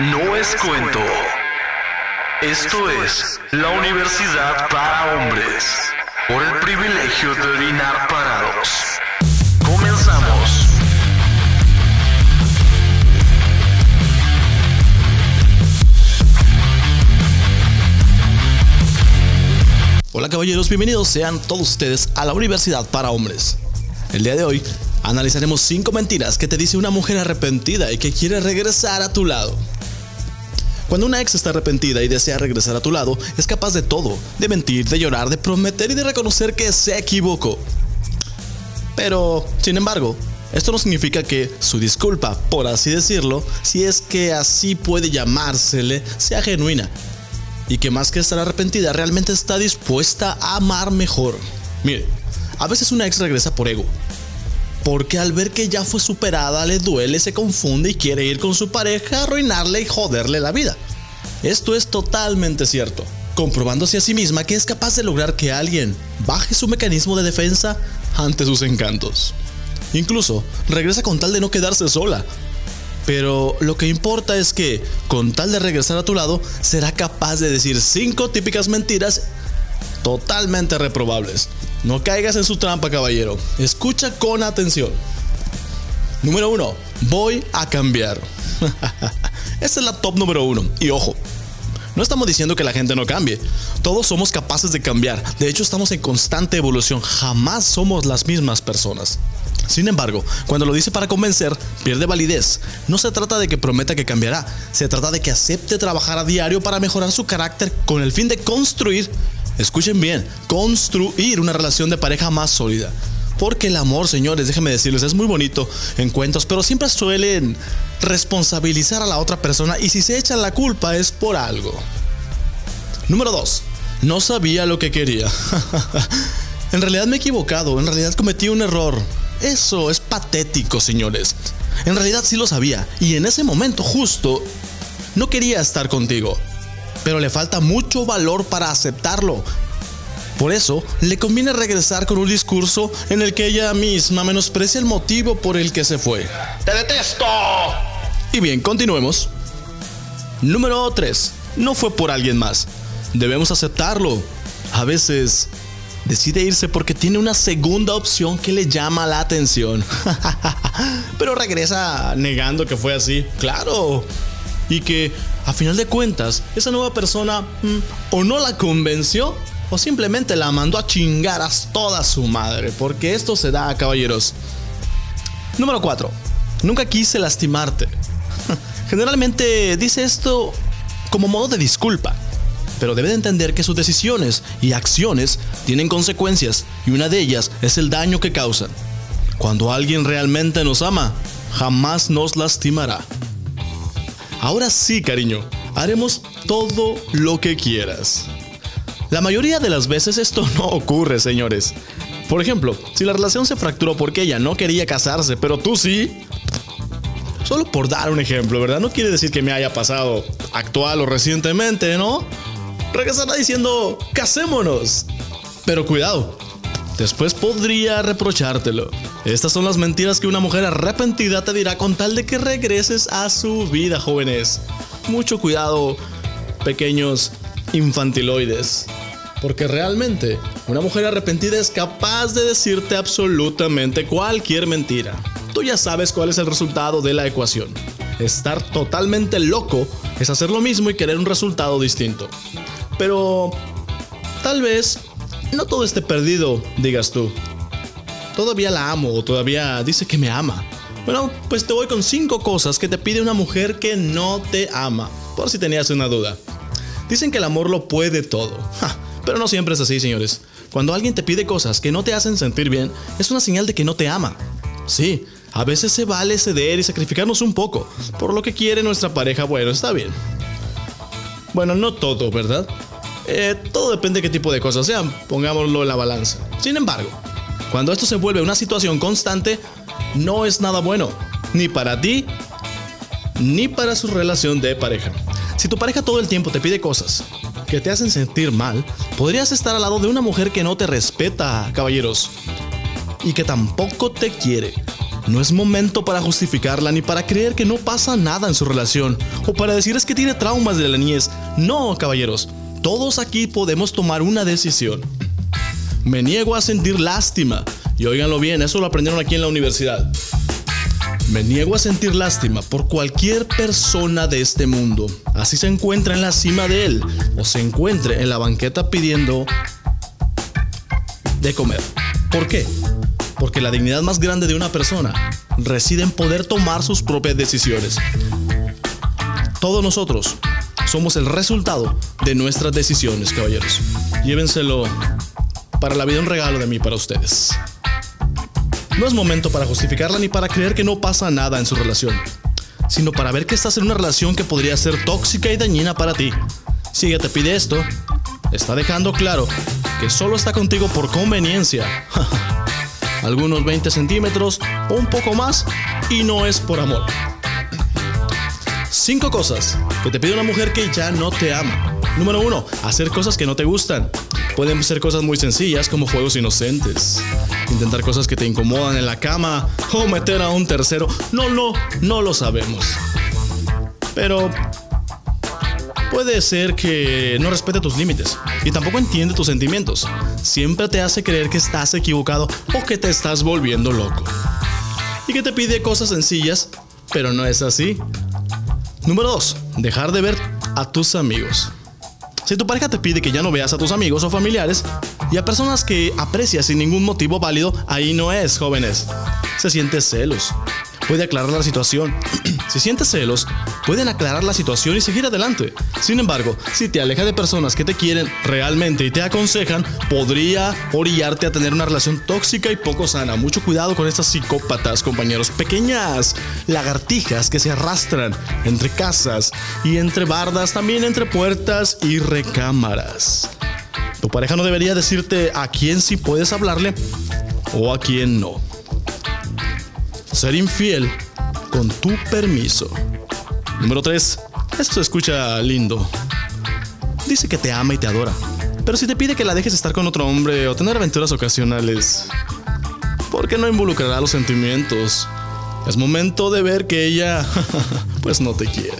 No es cuento. Esto es la Universidad para Hombres. Por el privilegio de orinar parados. Comenzamos. Hola caballeros, bienvenidos sean todos ustedes a la Universidad para Hombres. El día de hoy analizaremos 5 mentiras que te dice una mujer arrepentida y que quiere regresar a tu lado. Cuando una ex está arrepentida y desea regresar a tu lado, es capaz de todo, de mentir, de llorar, de prometer y de reconocer que se equivocó. Pero, sin embargo, esto no significa que su disculpa, por así decirlo, si es que así puede llamársele, sea genuina. Y que más que estar arrepentida, realmente está dispuesta a amar mejor. Mire, a veces una ex regresa por ego. Porque al ver que ya fue superada le duele, se confunde y quiere ir con su pareja a arruinarle y joderle la vida. Esto es totalmente cierto, comprobándose a sí misma que es capaz de lograr que alguien baje su mecanismo de defensa ante sus encantos. Incluso regresa con tal de no quedarse sola. Pero lo que importa es que, con tal de regresar a tu lado, será capaz de decir cinco típicas mentiras totalmente reprobables. No caigas en su trampa, caballero. Escucha con atención. Número 1. Voy a cambiar. Esta es la top número 1. Y ojo, no estamos diciendo que la gente no cambie. Todos somos capaces de cambiar. De hecho, estamos en constante evolución. Jamás somos las mismas personas. Sin embargo, cuando lo dice para convencer, pierde validez. No se trata de que prometa que cambiará, se trata de que acepte trabajar a diario para mejorar su carácter con el fin de construir Escuchen bien, construir una relación de pareja más sólida. Porque el amor, señores, déjenme decirles, es muy bonito en cuentos, pero siempre suelen responsabilizar a la otra persona y si se echan la culpa es por algo. Número 2. No sabía lo que quería. en realidad me he equivocado, en realidad cometí un error. Eso es patético, señores. En realidad sí lo sabía y en ese momento justo no quería estar contigo pero le falta mucho valor para aceptarlo. Por eso, le conviene regresar con un discurso en el que ella misma menosprecia el motivo por el que se fue. ¡Te detesto! Y bien, continuemos. Número 3. No fue por alguien más. Debemos aceptarlo. A veces decide irse porque tiene una segunda opción que le llama la atención. Pero regresa negando que fue así. Claro. Y que final de cuentas, esa nueva persona mm, o no la convenció o simplemente la mandó a chingar a toda su madre, porque esto se da, caballeros. Número 4. Nunca quise lastimarte. Generalmente dice esto como modo de disculpa, pero debe de entender que sus decisiones y acciones tienen consecuencias y una de ellas es el daño que causan. Cuando alguien realmente nos ama, jamás nos lastimará. Ahora sí, cariño, haremos todo lo que quieras. La mayoría de las veces esto no ocurre, señores. Por ejemplo, si la relación se fracturó porque ella no quería casarse, pero tú sí. Solo por dar un ejemplo, ¿verdad? No quiere decir que me haya pasado actual o recientemente, ¿no? Regresará diciendo, casémonos. Pero cuidado, Después podría reprochártelo. Estas son las mentiras que una mujer arrepentida te dirá con tal de que regreses a su vida, jóvenes. Mucho cuidado, pequeños infantiloides. Porque realmente una mujer arrepentida es capaz de decirte absolutamente cualquier mentira. Tú ya sabes cuál es el resultado de la ecuación. Estar totalmente loco es hacer lo mismo y querer un resultado distinto. Pero tal vez no todo esté perdido, digas tú. Todavía la amo o todavía dice que me ama. Bueno, pues te voy con 5 cosas que te pide una mujer que no te ama, por si tenías una duda. Dicen que el amor lo puede todo, pero no siempre es así, señores. Cuando alguien te pide cosas que no te hacen sentir bien, es una señal de que no te ama. Sí, a veces se vale ceder y sacrificarnos un poco, por lo que quiere nuestra pareja, bueno, está bien. Bueno, no todo, ¿verdad? Eh, todo depende de qué tipo de cosas sean, pongámoslo en la balanza. Sin embargo, cuando esto se vuelve una situación constante, no es nada bueno, ni para ti, ni para su relación de pareja. Si tu pareja todo el tiempo te pide cosas que te hacen sentir mal, podrías estar al lado de una mujer que no te respeta, caballeros, y que tampoco te quiere. No es momento para justificarla ni para creer que no pasa nada en su relación o para decirles que tiene traumas de la niñez. No, caballeros, todos aquí podemos tomar una decisión. Me niego a sentir lástima. Y óiganlo bien, eso lo aprendieron aquí en la universidad. Me niego a sentir lástima por cualquier persona de este mundo, así se encuentra en la cima de él o se encuentre en la banqueta pidiendo de comer. ¿Por qué? Porque la dignidad más grande de una persona reside en poder tomar sus propias decisiones. Todos nosotros somos el resultado de nuestras decisiones, caballeros. Llévenselo para la vida un regalo de mí para ustedes. No es momento para justificarla ni para creer que no pasa nada en su relación, sino para ver que estás en una relación que podría ser tóxica y dañina para ti. Si ella te pide esto, está dejando claro que solo está contigo por conveniencia. Algunos 20 centímetros o un poco más y no es por amor. 5 cosas que te pide una mujer que ya no te ama. Número 1. Hacer cosas que no te gustan. Pueden ser cosas muy sencillas como juegos inocentes. Intentar cosas que te incomodan en la cama o meter a un tercero. No, no, no lo sabemos. Pero puede ser que no respete tus límites y tampoco entiende tus sentimientos. Siempre te hace creer que estás equivocado o que te estás volviendo loco. Y que te pide cosas sencillas, pero no es así. Número 2. Dejar de ver a tus amigos. Si tu pareja te pide que ya no veas a tus amigos o familiares y a personas que aprecias sin ningún motivo válido, ahí no es, jóvenes. Se siente celos. Puede aclarar la situación. si sientes celos, pueden aclarar la situación y seguir adelante. Sin embargo, si te aleja de personas que te quieren realmente y te aconsejan, podría orillarte a tener una relación tóxica y poco sana. Mucho cuidado con estas psicópatas, compañeros. Pequeñas lagartijas que se arrastran entre casas y entre bardas, también entre puertas y recámaras. Tu pareja no debería decirte a quién sí puedes hablarle o a quién no. Ser infiel con tu permiso. Número 3. Esto se escucha lindo. Dice que te ama y te adora. Pero si te pide que la dejes estar con otro hombre o tener aventuras ocasionales, ¿por qué no involucrará los sentimientos? Es momento de ver que ella, pues no te quiere.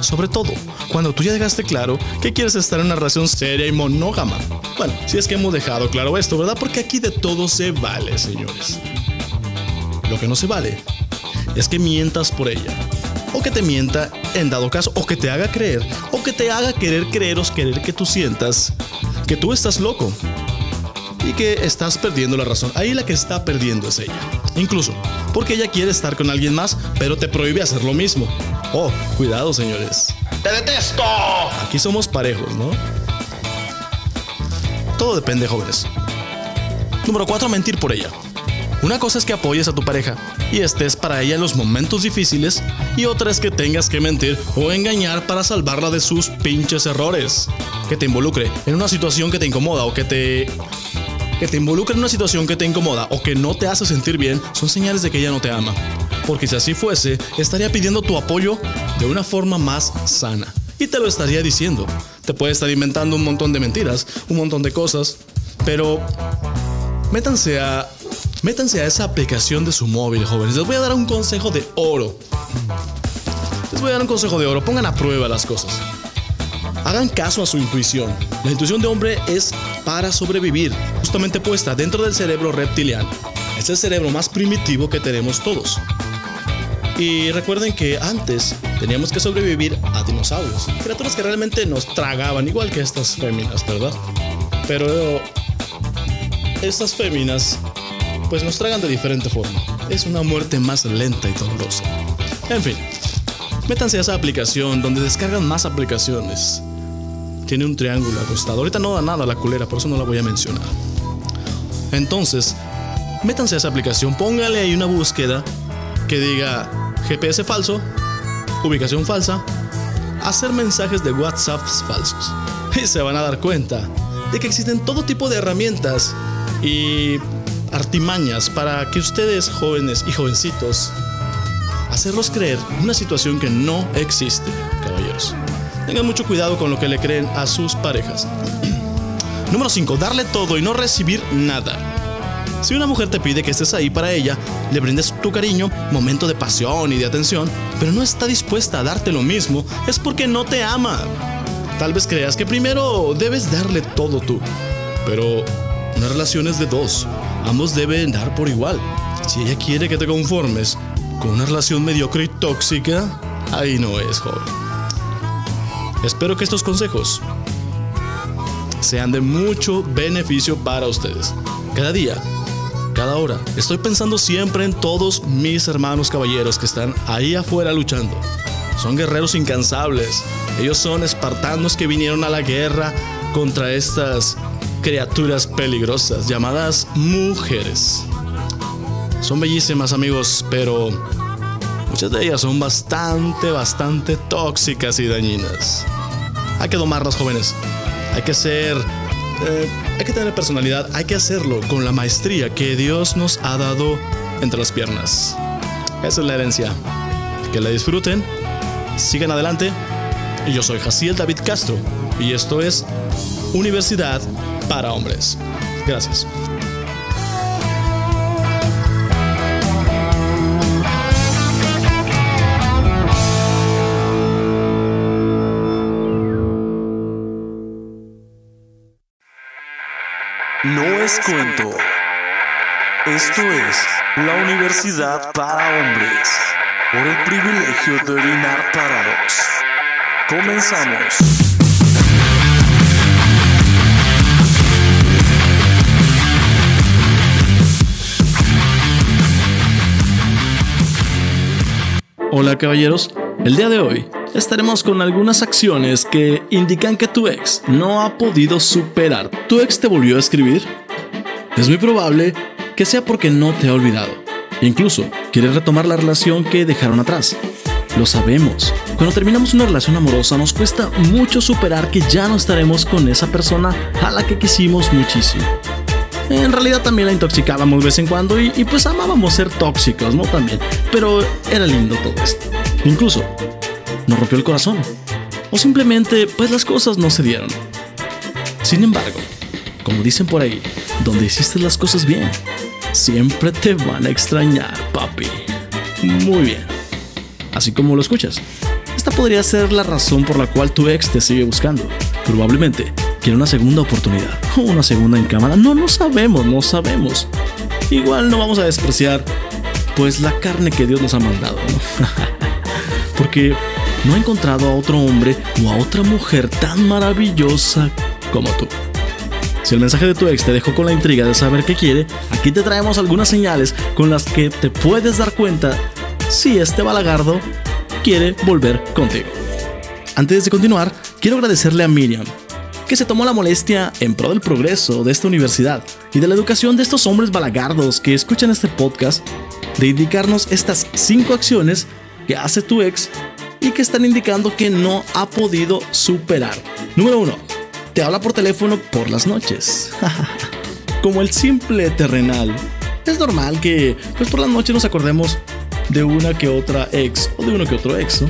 Sobre todo, cuando tú ya dejaste claro que quieres estar en una relación seria y monógama. Bueno, si es que hemos dejado claro esto, ¿verdad? Porque aquí de todo se vale, señores. Lo que no se vale es que mientas por ella. O que te mienta en dado caso, o que te haga creer, o que te haga querer creeros, querer que tú sientas que tú estás loco y que estás perdiendo la razón. Ahí la que está perdiendo es ella. Incluso porque ella quiere estar con alguien más, pero te prohíbe hacer lo mismo. Oh, cuidado, señores. ¡Te detesto! Aquí somos parejos, ¿no? Todo depende, jóvenes. Número 4. Mentir por ella. Una cosa es que apoyes a tu pareja y estés para ella en los momentos difíciles y otra es que tengas que mentir o engañar para salvarla de sus pinches errores. Que te involucre en una situación que te incomoda o que te que te involucre en una situación que te incomoda o que no te hace sentir bien son señales de que ella no te ama. Porque si así fuese, estaría pidiendo tu apoyo de una forma más sana. Y te lo estaría diciendo. Te puede estar inventando un montón de mentiras, un montón de cosas, pero métanse a métanse a esa aplicación de su móvil, jóvenes. Les voy a dar un consejo de oro. Les voy a dar un consejo de oro. Pongan a prueba las cosas. Hagan caso a su intuición. La intuición de hombre es para sobrevivir, justamente puesta dentro del cerebro reptiliano. Es el cerebro más primitivo que tenemos todos. Y recuerden que antes teníamos que sobrevivir a dinosaurios, criaturas que realmente nos tragaban, igual que estas féminas, ¿verdad? Pero estas féminas pues nos tragan de diferente forma. Es una muerte más lenta y dolorosa. En fin, métanse a esa aplicación donde descargan más aplicaciones. Tiene un triángulo acostado. Ahorita no da nada la culera, por eso no la voy a mencionar. Entonces, métanse a esa aplicación, póngale ahí una búsqueda que diga GPS falso, ubicación falsa, hacer mensajes de WhatsApp falsos. Y se van a dar cuenta de que existen todo tipo de herramientas y artimañas para que ustedes, jóvenes y jovencitos, hacerlos creer una situación que no existe, caballeros. Tengan mucho cuidado con lo que le creen a sus parejas. Número 5. Darle todo y no recibir nada. Si una mujer te pide que estés ahí para ella, le brindes tu cariño, momento de pasión y de atención, pero no está dispuesta a darte lo mismo, es porque no te ama. Tal vez creas que primero debes darle todo tú, pero una relación es de dos. Ambos deben dar por igual. Si ella quiere que te conformes con una relación mediocre y tóxica, ahí no es, joven. Espero que estos consejos sean de mucho beneficio para ustedes. Cada día, cada hora, estoy pensando siempre en todos mis hermanos caballeros que están ahí afuera luchando. Son guerreros incansables. Ellos son espartanos que vinieron a la guerra contra estas criaturas peligrosas llamadas mujeres. Son bellísimas amigos, pero muchas de ellas son bastante, bastante tóxicas y dañinas. Hay que domarlas jóvenes. Hay que ser... Eh, hay que tener personalidad. Hay que hacerlo con la maestría que Dios nos ha dado entre las piernas. Esa es la herencia. Que la disfruten. Sigan adelante. Yo soy Jaciel David Castro. Y esto es Universidad para hombres. Gracias. No es cuento. Esto es la Universidad para Hombres. Por el privilegio de orinar parados. Comenzamos. Hola caballeros, el día de hoy estaremos con algunas acciones que indican que tu ex no ha podido superar. ¿Tu ex te volvió a escribir? Es muy probable que sea porque no te ha olvidado. Incluso quiere retomar la relación que dejaron atrás. Lo sabemos. Cuando terminamos una relación amorosa nos cuesta mucho superar que ya no estaremos con esa persona a la que quisimos muchísimo. En realidad también la intoxicábamos de vez en cuando y, pues amábamos ser tóxicos, ¿no? También. Pero era lindo todo esto. Incluso nos rompió el corazón. O simplemente, pues las cosas no se dieron. Sin embargo, como dicen por ahí, donde hiciste las cosas bien, siempre te van a extrañar, papi. Muy bien. Así como lo escuchas. Esta podría ser la razón por la cual tu ex te sigue buscando. Probablemente quiere una segunda oportunidad o una segunda en cámara. No, no sabemos, no sabemos. Igual no vamos a despreciar pues la carne que Dios nos ha mandado. Porque no ha encontrado a otro hombre o a otra mujer tan maravillosa como tú. Si el mensaje de tu ex te dejó con la intriga de saber qué quiere, aquí te traemos algunas señales con las que te puedes dar cuenta si este balagardo quiere volver contigo. Antes de continuar, quiero agradecerle a Miriam, que se tomó la molestia en pro del progreso de esta universidad y de la educación de estos hombres balagardos que escuchan este podcast, de indicarnos estas cinco acciones que hace tu ex y que están indicando que no ha podido superar. Número 1. Te habla por teléfono por las noches. Como el simple terrenal. Es normal que pues por las noches nos acordemos de una que otra ex o de uno que otro ex,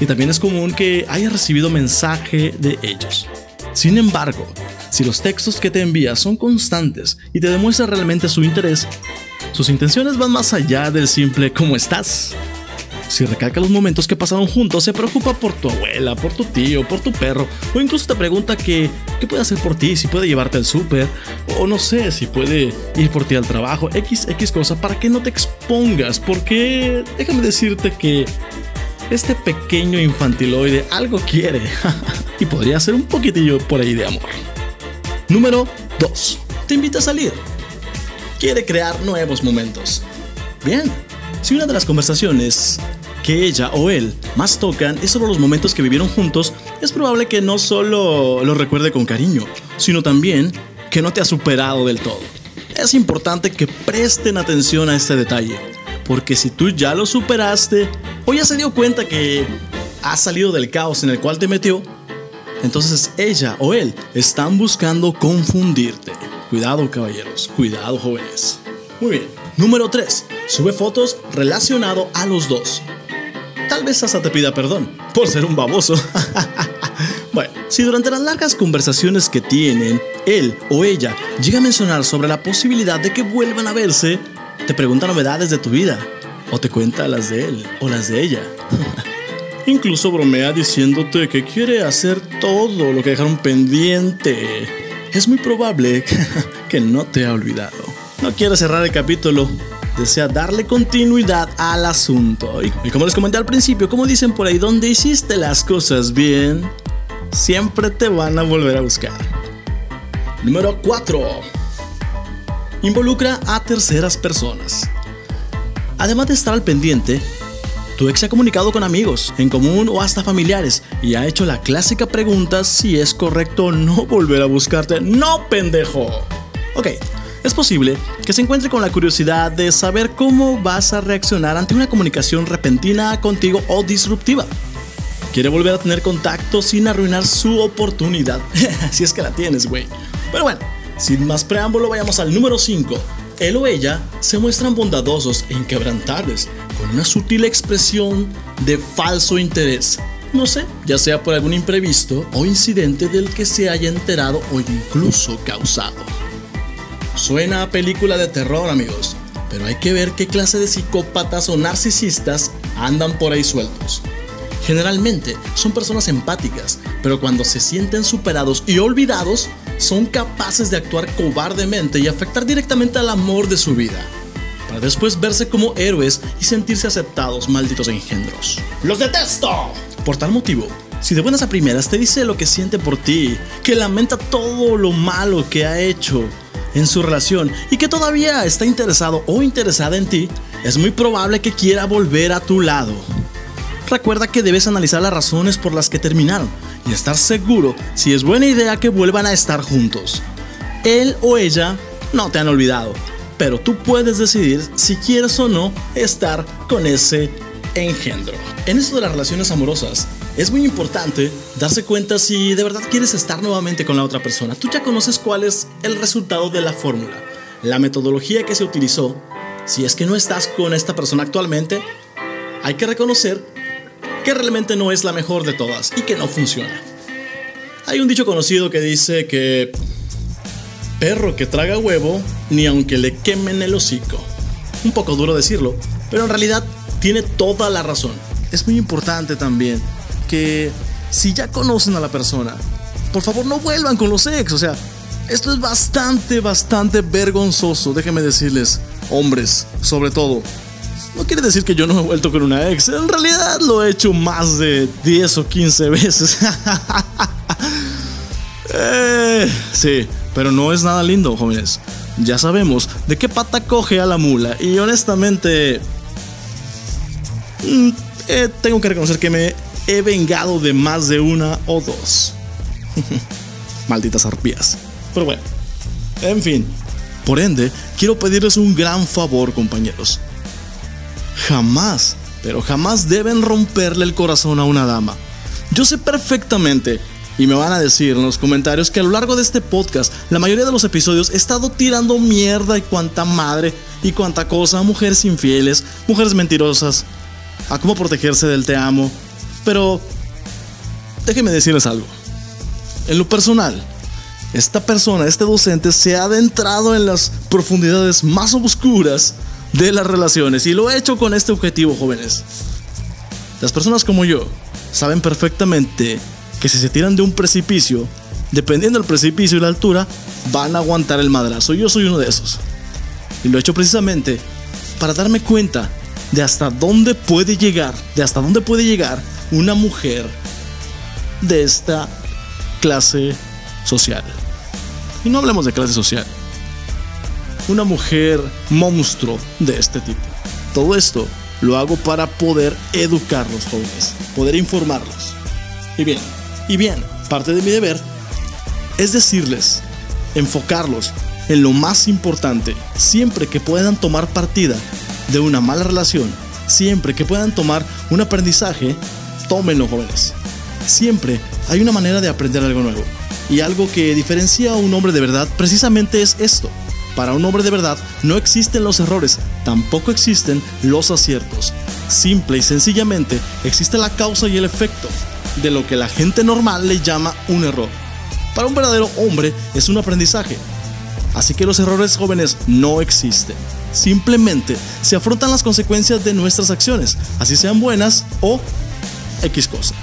Y también es común que haya recibido mensaje de ellos. Sin embargo, si los textos que te envía son constantes y te demuestran realmente su interés, sus intenciones van más allá del simple ¿cómo estás? Si recalca los momentos que pasaron juntos, se preocupa por tu abuela, por tu tío, por tu perro, o incluso te pregunta qué puede hacer por ti, si puede llevarte al súper, o no sé, si puede ir por ti al trabajo, X, X cosa, para que no te expongas, porque déjame decirte que este pequeño infantiloide algo quiere y podría ser un poquitillo por ahí de amor. Número 2. Te invita a salir. Quiere crear nuevos momentos. Bien, si una de las conversaciones que ella o él más tocan es sobre los momentos que vivieron juntos, es probable que no solo lo recuerde con cariño, sino también que no te ha superado del todo. Es importante que presten atención a este detalle, porque si tú ya lo superaste o ya se dio cuenta que has salido del caos en el cual te metió, entonces ella o él están buscando confundirte. Cuidado caballeros, cuidado jóvenes. Muy bien. Número 3. Sube fotos relacionado a los dos. Tal vez hasta te pida perdón por ser un baboso. bueno, si durante las largas conversaciones que tienen, él o ella llega a mencionar sobre la posibilidad de que vuelvan a verse, te pregunta novedades de tu vida, o te cuenta las de él o las de ella. Incluso bromea diciéndote que quiere hacer todo lo que dejaron pendiente. Es muy probable que no te ha olvidado. No quiere cerrar el capítulo, desea darle continuidad al asunto. Y, como les comenté al principio, como dicen por ahí, donde hiciste las cosas bien, siempre te van a volver a buscar. Número 4. Involucra a terceras personas. Además de estar al pendiente, tu ex se ha comunicado con amigos en común o hasta familiares y ha hecho la clásica pregunta si es correcto no volver a buscarte. ¡No, pendejo! Ok, es posible que se encuentre con la curiosidad de saber cómo vas a reaccionar ante una comunicación repentina contigo o disruptiva. Quiere volver a tener contacto sin arruinar su oportunidad. si es que la tienes, güey. Pero bueno, sin más preámbulo, vayamos al número 5 él o ella se muestran bondadosos e inquebrantables, con una sutil expresión de falso interés. No sé, ya sea por algún imprevisto o incidente del que se haya enterado o incluso causado. Suena a película de terror, amigos, pero hay que ver qué clase de psicópatas o narcisistas andan por ahí sueltos. Generalmente son personas empáticas, pero cuando se sienten superados y olvidados, son capaces de actuar cobardemente y afectar directamente al amor de su vida, para después verse como héroes y sentirse aceptados, malditos engendros. ¡Los detesto! Por tal motivo, si de buenas a primeras te dice lo que siente por ti, que lamenta todo lo malo que ha hecho en su relación y que todavía está interesado o interesada en ti, es muy probable que quiera volver a tu lado. Recuerda que debes analizar las razones por las que terminaron y estar seguro si es buena idea que vuelvan a estar juntos. Él o ella no te han olvidado, pero tú puedes decidir si quieres o no estar con ese engendro. En esto de las relaciones amorosas, es muy importante darse cuenta si de verdad quieres estar nuevamente con la otra persona. Tú ya conoces cuál es el resultado de la fórmula, la metodología que se utilizó. Si es que no estás con esta persona actualmente, hay que reconocer que realmente no es la mejor de todas y que no funciona. Hay un dicho conocido que dice que perro que traga huevo, ni aunque le quemen el hocico. Un poco duro decirlo, pero en realidad tiene toda la razón. Es muy importante también que si ya conocen a la persona, por favor no vuelvan con los ex. O sea, esto es bastante, bastante vergonzoso, déjenme decirles, hombres, sobre todo. No quiere decir que yo no he vuelto con una ex. En realidad lo he hecho más de 10 o 15 veces. Eh, sí, pero no es nada lindo, jóvenes. Ya sabemos de qué pata coge a la mula. Y honestamente... Mm, eh, tengo que reconocer que me he vengado de más de una o dos. Malditas arpías. Pero bueno. En fin. Por ende, quiero pedirles un gran favor, compañeros jamás, pero jamás deben romperle el corazón a una dama. Yo sé perfectamente, y me van a decir en los comentarios, que a lo largo de este podcast, la mayoría de los episodios he estado tirando mierda y cuanta madre y cuanta cosa a mujeres infieles, mujeres mentirosas, a cómo protegerse del te amo. Pero déjenme decirles algo. En lo personal, esta persona, este docente, se ha adentrado en las profundidades más oscuras de las relaciones y lo he hecho con este objetivo, jóvenes. Las personas como yo saben perfectamente que si se tiran de un precipicio, dependiendo del precipicio y la altura, van a aguantar el madrazo. Yo soy uno de esos. Y lo he hecho precisamente para darme cuenta de hasta dónde puede llegar, de hasta dónde puede llegar una mujer de esta clase social. Y no hablemos de clase social una mujer monstruo de este tipo. Todo esto lo hago para poder educar a los jóvenes, poder informarlos. Y bien, y bien, parte de mi deber es decirles, enfocarlos en lo más importante, siempre que puedan tomar partida de una mala relación, siempre que puedan tomar un aprendizaje, tómenlo jóvenes. Siempre hay una manera de aprender algo nuevo. Y algo que diferencia a un hombre de verdad precisamente es esto, para un hombre de verdad no existen los errores, tampoco existen los aciertos. Simple y sencillamente existe la causa y el efecto. de lo que la gente normal le llama un error. Para un verdadero hombre es un aprendizaje. Así que los errores jóvenes no existen. Simplemente se afrontan las consecuencias de nuestras acciones, así sean buenas o X cosa.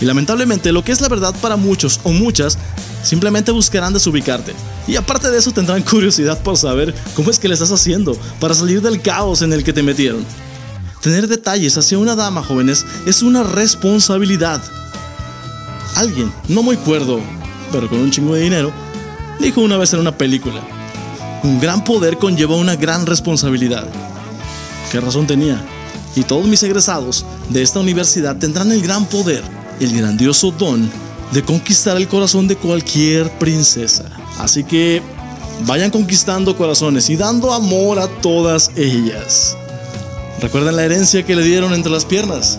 Y lamentablemente lo que es la verdad para muchos o muchas simplemente buscarán desubicarte. Y aparte de eso tendrán curiosidad por saber cómo es que le estás haciendo para salir del caos en el que te metieron. Tener detalles hacia una dama, jóvenes, es una responsabilidad. Alguien, no muy cuerdo, pero con un chingo de dinero, dijo una vez en una película, un gran poder conlleva una gran responsabilidad. ¿Qué razón tenía? Y todos mis egresados de esta universidad tendrán el gran poder, el grandioso don de conquistar el corazón de cualquier princesa. Así que vayan conquistando corazones y dando amor a todas ellas. Recuerden la herencia que le dieron entre las piernas.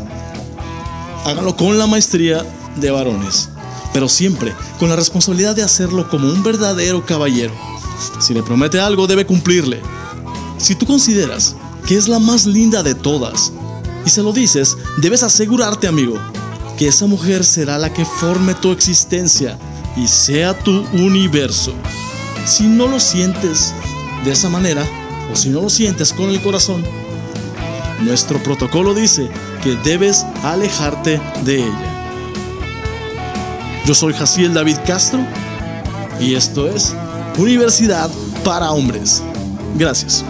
Háganlo con la maestría de varones, pero siempre con la responsabilidad de hacerlo como un verdadero caballero. Si le promete algo, debe cumplirle. Si tú consideras que es la más linda de todas y se lo dices, debes asegurarte, amigo, que esa mujer será la que forme tu existencia y sea tu universo. Si no lo sientes de esa manera, o si no lo sientes con el corazón, nuestro protocolo dice que debes alejarte de ella. Yo soy Jaciel David Castro y esto es Universidad para Hombres. Gracias.